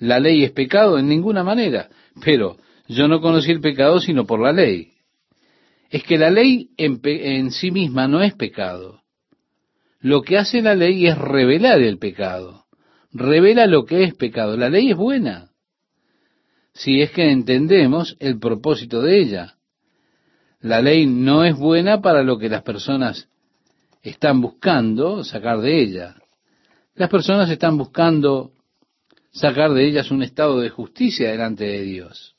¿La ley es pecado? En ninguna manera. Pero yo no conocí el pecado sino por la ley. Es que la ley en, en, sí misma no es pecado. Lo que hace la ley es revelar el pecado. Revela lo que es pecado. La ley es buena. Si es que entendemos el propósito de ella. La ley no es buena para lo que las personas están buscando sacar de ella. Las personas están buscando sacar de ellas un estado de justicia delante de Dios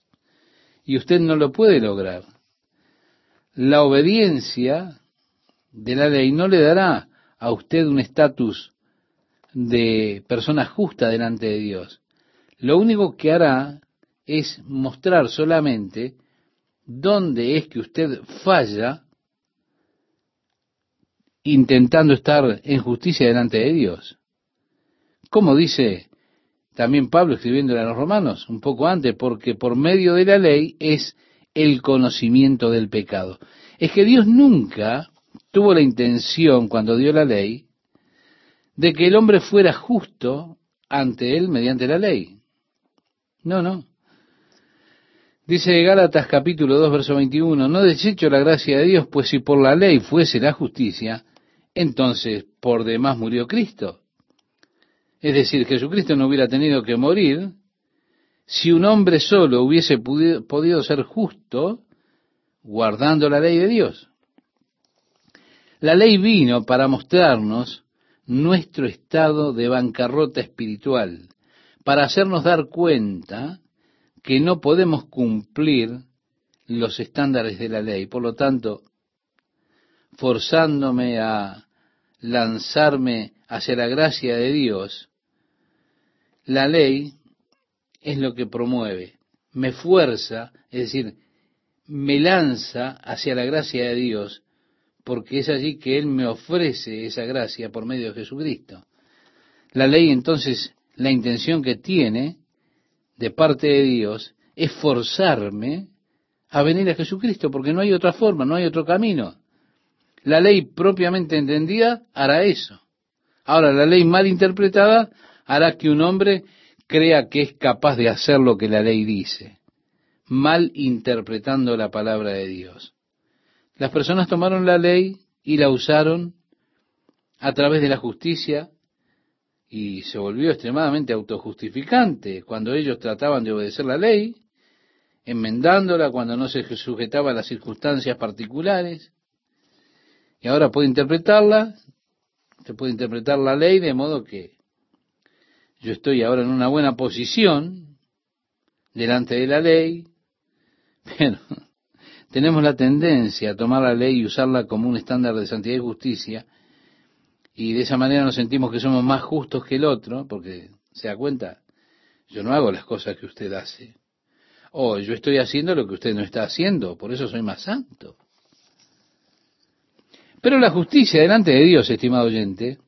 y usted no lo puede lograr. La obediencia de la ley no le dará a usted un estatus de persona justa delante de Dios. Lo único que hará es mostrar solamente dónde es que usted falla intentando estar en justicia delante de Dios. Como dice también Pablo escribiéndole a los romanos un poco antes, porque por medio de la ley es el conocimiento del pecado. Es que Dios nunca tuvo la intención, cuando dio la ley, de que el hombre fuera justo ante él mediante la ley. No, no. Dice Gálatas capítulo 2, verso 21, no desecho la gracia de Dios, pues si por la ley fuese la justicia, entonces por demás murió Cristo. Es decir, Jesucristo no hubiera tenido que morir si un hombre solo hubiese podido ser justo guardando la ley de Dios. La ley vino para mostrarnos nuestro estado de bancarrota espiritual, para hacernos dar cuenta que no podemos cumplir los estándares de la ley. Por lo tanto, forzándome a lanzarme hacia la gracia de Dios, la ley es lo que promueve, me fuerza, es decir, me lanza hacia la gracia de Dios, porque es allí que Él me ofrece esa gracia por medio de Jesucristo. La ley entonces, la intención que tiene de parte de Dios es forzarme a venir a Jesucristo, porque no hay otra forma, no hay otro camino. La ley propiamente entendida hará eso. Ahora, la ley mal interpretada hará que un hombre crea que es capaz de hacer lo que la ley dice, mal interpretando la palabra de Dios. Las personas tomaron la ley y la usaron a través de la justicia y se volvió extremadamente autojustificante cuando ellos trataban de obedecer la ley, enmendándola cuando no se sujetaba a las circunstancias particulares. Y ahora puede interpretarla, se puede interpretar la ley de modo que yo estoy ahora en una buena posición delante de la ley, pero tenemos la tendencia a tomar la ley y usarla como un estándar de santidad y justicia, y de esa manera nos sentimos que somos más justos que el otro, porque se da cuenta, yo no hago las cosas que usted hace, o yo estoy haciendo lo que usted no está haciendo, por eso soy más santo. Pero la justicia delante de Dios, estimado oyente,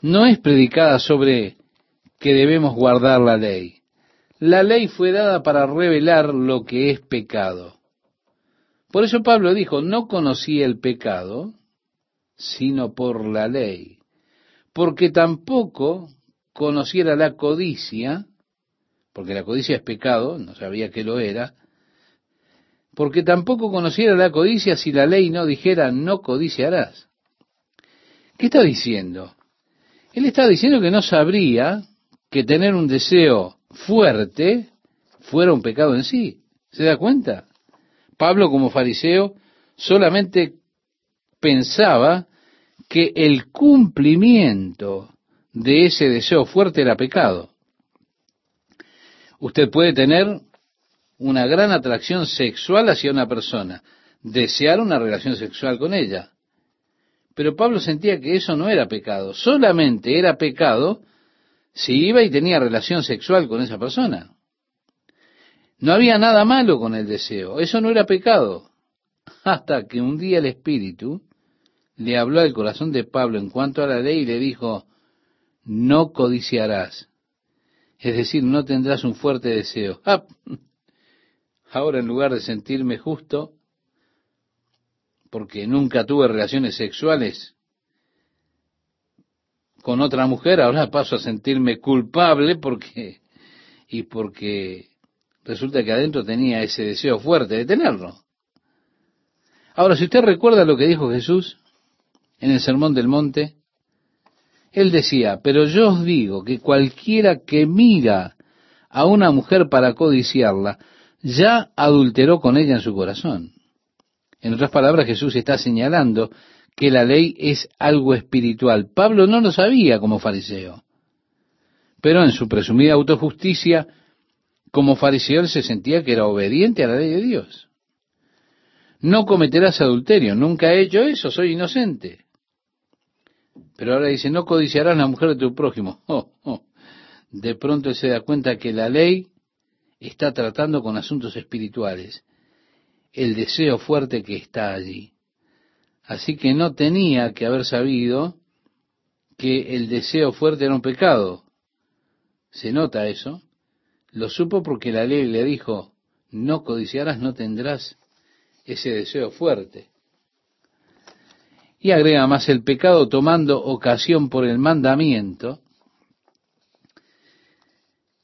no es predicada sobre que debemos guardar la ley. La ley fue dada para revelar lo que es pecado. Por eso Pablo dijo, no conocí el pecado, sino por la ley, porque tampoco conociera la codicia, porque la codicia es pecado, no sabía que lo era, porque tampoco conociera la codicia si la ley no dijera no codiciarás. ¿Qué está diciendo? Él está diciendo que no sabría que tener un deseo fuerte fuera un pecado en sí. ¿Se da cuenta? Pablo como fariseo solamente pensaba que el cumplimiento de ese deseo fuerte era pecado. Usted puede tener una gran atracción sexual hacia una persona, desear una relación sexual con ella. Pero Pablo sentía que eso no era pecado, solamente era pecado si iba y tenía relación sexual con esa persona. No había nada malo con el deseo, eso no era pecado, hasta que un día el Espíritu le habló al corazón de Pablo en cuanto a la ley y le dijo, no codiciarás, es decir, no tendrás un fuerte deseo. Ah, ahora en lugar de sentirme justo, porque nunca tuve relaciones sexuales con otra mujer, ahora paso a sentirme culpable porque, y porque resulta que adentro tenía ese deseo fuerte de tenerlo. Ahora, si usted recuerda lo que dijo Jesús en el Sermón del Monte, él decía, pero yo os digo que cualquiera que mira a una mujer para codiciarla, ya adulteró con ella en su corazón. En otras palabras, Jesús está señalando que la ley es algo espiritual. Pablo no lo sabía como fariseo, pero en su presumida autojusticia, como fariseo él se sentía que era obediente a la ley de Dios. No cometerás adulterio, nunca he hecho eso, soy inocente. Pero ahora dice, no codiciarás la mujer de tu prójimo. Oh, oh. De pronto se da cuenta que la ley está tratando con asuntos espirituales, el deseo fuerte que está allí. Así que no tenía que haber sabido que el deseo fuerte era un pecado. ¿Se nota eso? Lo supo porque la ley le dijo, no codiciarás, no tendrás ese deseo fuerte. Y agrega más, el pecado tomando ocasión por el mandamiento,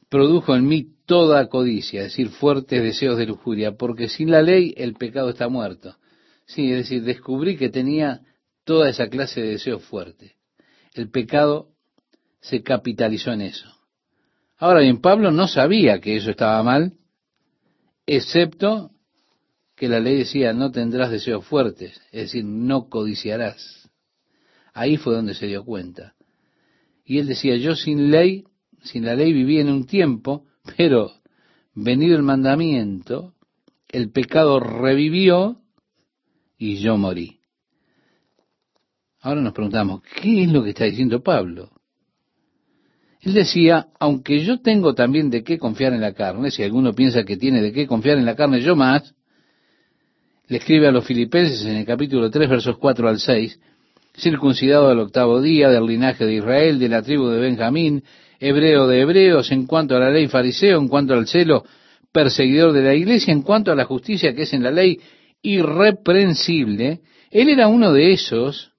produjo en mí toda codicia, es decir, fuertes deseos de lujuria, porque sin la ley el pecado está muerto. Sí, es decir, descubrí que tenía toda esa clase de deseos fuertes. El pecado se capitalizó en eso. Ahora bien, Pablo no sabía que eso estaba mal, excepto que la ley decía no tendrás deseos fuertes, es decir, no codiciarás. Ahí fue donde se dio cuenta. Y él decía, yo sin ley, sin la ley viví en un tiempo, pero venido el mandamiento, el pecado revivió y yo morí. Ahora nos preguntamos, ¿qué es lo que está diciendo Pablo? Él decía, aunque yo tengo también de qué confiar en la carne, si alguno piensa que tiene de qué confiar en la carne, yo más, le escribe a los filipenses en el capítulo 3, versos 4 al 6, circuncidado al octavo día, del linaje de Israel, de la tribu de Benjamín, hebreo de hebreos, en cuanto a la ley fariseo, en cuanto al celo perseguidor de la iglesia, en cuanto a la justicia que es en la ley irreprensible, él era uno de esos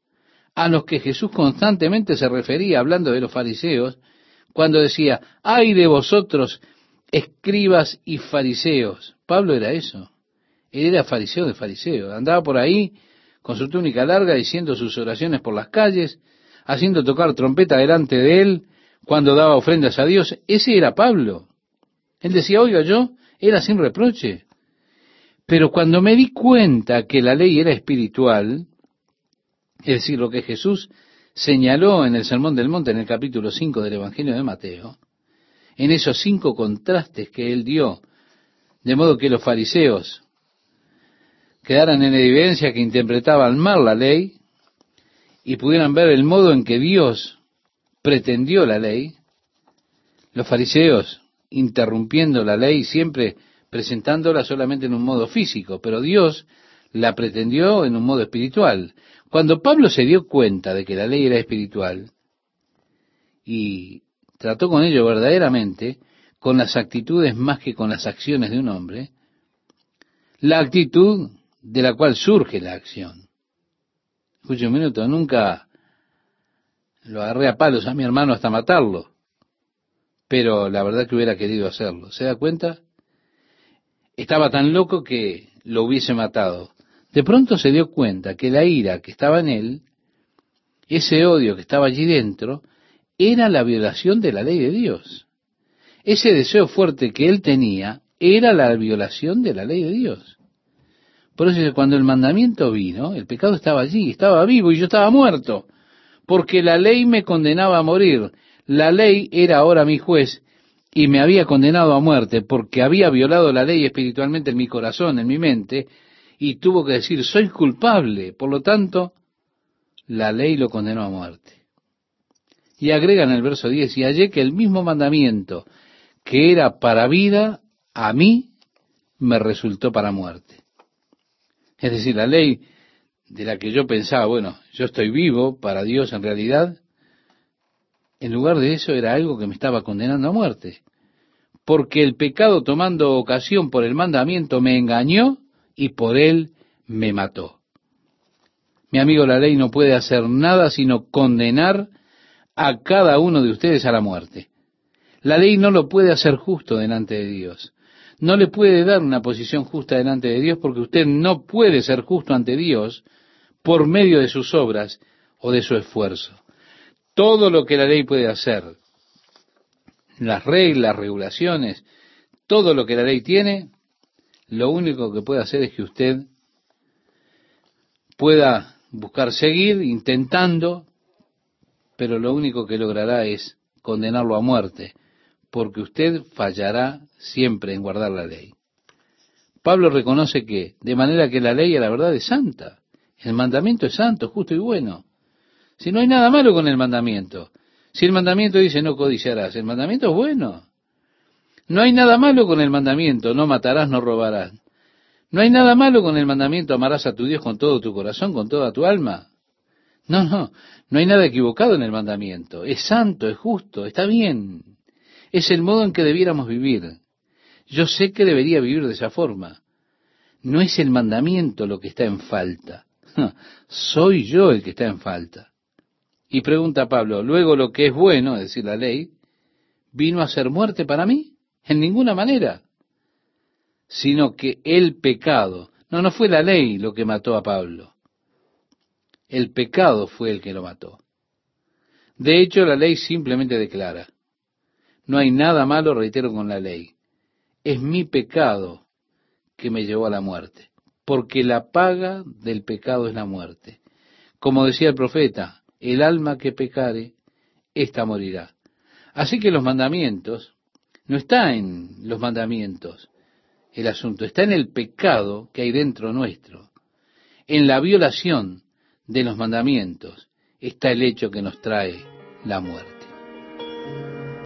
a los que Jesús constantemente se refería, hablando de los fariseos, cuando decía, ay de vosotros, escribas y fariseos. Pablo era eso. Era fariseo de fariseos. Andaba por ahí con su túnica larga diciendo sus oraciones por las calles, haciendo tocar trompeta delante de él cuando daba ofrendas a Dios. Ese era Pablo. Él decía, oiga, yo era sin reproche. Pero cuando me di cuenta que la ley era espiritual, es decir, lo que Jesús señaló en el Sermón del Monte, en el capítulo 5 del Evangelio de Mateo, en esos cinco contrastes que él dio, de modo que los fariseos quedaran en evidencia que interpretaban mal la ley y pudieran ver el modo en que Dios pretendió la ley, los fariseos interrumpiendo la ley siempre presentándola solamente en un modo físico, pero Dios la pretendió en un modo espiritual. Cuando Pablo se dio cuenta de que la ley era espiritual y trató con ello verdaderamente, con las actitudes más que con las acciones de un hombre, la actitud de la cual surge la acción. Escuche un minuto, nunca lo agarré a palos a mi hermano hasta matarlo, pero la verdad que hubiera querido hacerlo. ¿Se da cuenta? Estaba tan loco que lo hubiese matado. De pronto se dio cuenta que la ira que estaba en él, ese odio que estaba allí dentro, era la violación de la ley de Dios. Ese deseo fuerte que él tenía era la violación de la ley de Dios. Por eso cuando el mandamiento vino, el pecado estaba allí, estaba vivo y yo estaba muerto, porque la ley me condenaba a morir. La ley era ahora mi juez y me había condenado a muerte porque había violado la ley espiritualmente en mi corazón, en mi mente, y tuvo que decir, soy culpable. Por lo tanto, la ley lo condenó a muerte. Y agrega en el verso 10, y hallé que el mismo mandamiento que era para vida, a mí me resultó para muerte. Es decir, la ley de la que yo pensaba, bueno, yo estoy vivo para Dios en realidad, en lugar de eso era algo que me estaba condenando a muerte. Porque el pecado tomando ocasión por el mandamiento me engañó y por él me mató. Mi amigo, la ley no puede hacer nada sino condenar a cada uno de ustedes a la muerte. La ley no lo puede hacer justo delante de Dios. No le puede dar una posición justa delante de Dios porque usted no puede ser justo ante Dios por medio de sus obras o de su esfuerzo. Todo lo que la ley puede hacer, las reglas, regulaciones, todo lo que la ley tiene, lo único que puede hacer es que usted pueda buscar seguir intentando, pero lo único que logrará es condenarlo a muerte, porque usted fallará siempre en guardar la ley. Pablo reconoce que, de manera que la ley a la verdad es santa, el mandamiento es santo, justo y bueno. Si no hay nada malo con el mandamiento, si el mandamiento dice no codiciarás, el mandamiento es bueno. No hay nada malo con el mandamiento, no matarás, no robarás. No hay nada malo con el mandamiento, amarás a tu Dios con todo tu corazón, con toda tu alma. No, no, no hay nada equivocado en el mandamiento. Es santo, es justo, está bien. Es el modo en que debiéramos vivir. Yo sé que debería vivir de esa forma. No es el mandamiento lo que está en falta. Soy yo el que está en falta. Y pregunta Pablo, luego lo que es bueno, es decir, la ley, ¿vino a ser muerte para mí? En ninguna manera. Sino que el pecado, no, no fue la ley lo que mató a Pablo. El pecado fue el que lo mató. De hecho, la ley simplemente declara, no hay nada malo, reitero, con la ley. Es mi pecado que me llevó a la muerte, porque la paga del pecado es la muerte. Como decía el profeta, el alma que pecare, ésta morirá. Así que los mandamientos, no está en los mandamientos el asunto, está en el pecado que hay dentro nuestro, en la violación de los mandamientos está el hecho que nos trae la muerte.